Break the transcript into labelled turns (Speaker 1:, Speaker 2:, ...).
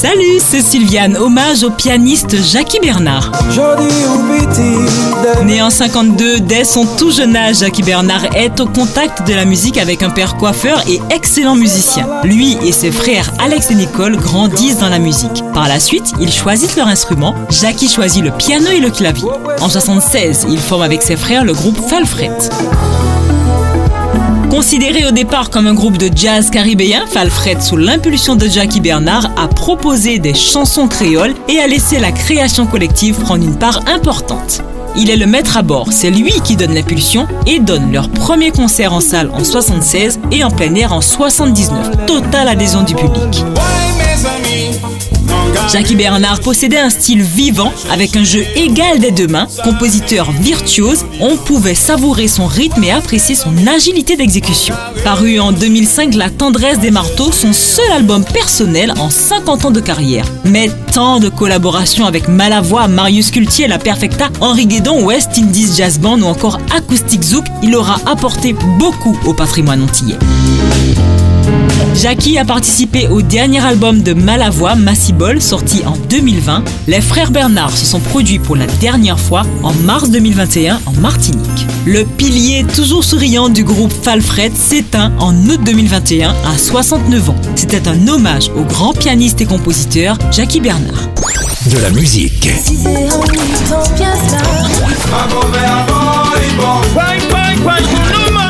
Speaker 1: Salut, c'est Sylviane, hommage au pianiste Jackie Bernard. Né en 52, dès son tout jeune âge, Jackie Bernard est au contact de la musique avec un père coiffeur et excellent musicien. Lui et ses frères Alex et Nicole grandissent dans la musique. Par la suite, ils choisissent leur instrument. Jackie choisit le piano et le clavier. En 76, il forme avec ses frères le groupe Falfret. Considéré au départ comme un groupe de jazz caribéen, Falfred, sous l'impulsion de Jackie Bernard, a proposé des chansons créoles et a laissé la création collective prendre une part importante. Il est le maître à bord, c'est lui qui donne l'impulsion et donne leur premier concert en salle en 76 et en plein air en 79. Totale adhésion du public. Jackie Bernard possédait un style vivant avec un jeu égal des deux mains. Compositeur virtuose, on pouvait savourer son rythme et apprécier son agilité d'exécution. Paru en 2005, La tendresse des marteaux, son seul album personnel en 50 ans de carrière. Mais tant de collaborations avec Malavoie, Marius Cultier, La Perfecta, Henri Guédon, West Indies Jazz Band ou encore Acoustic Zouk, il aura apporté beaucoup au patrimoine antillais. Jackie a participé au dernier album de Malavoie, Massibol, sorti en 2020. Les frères Bernard se sont produits pour la dernière fois en mars 2021 en Martinique. Le pilier toujours souriant du groupe Falfred s'éteint en août 2021 à 69 ans. C'était un hommage au grand pianiste et compositeur Jackie Bernard.
Speaker 2: De la musique.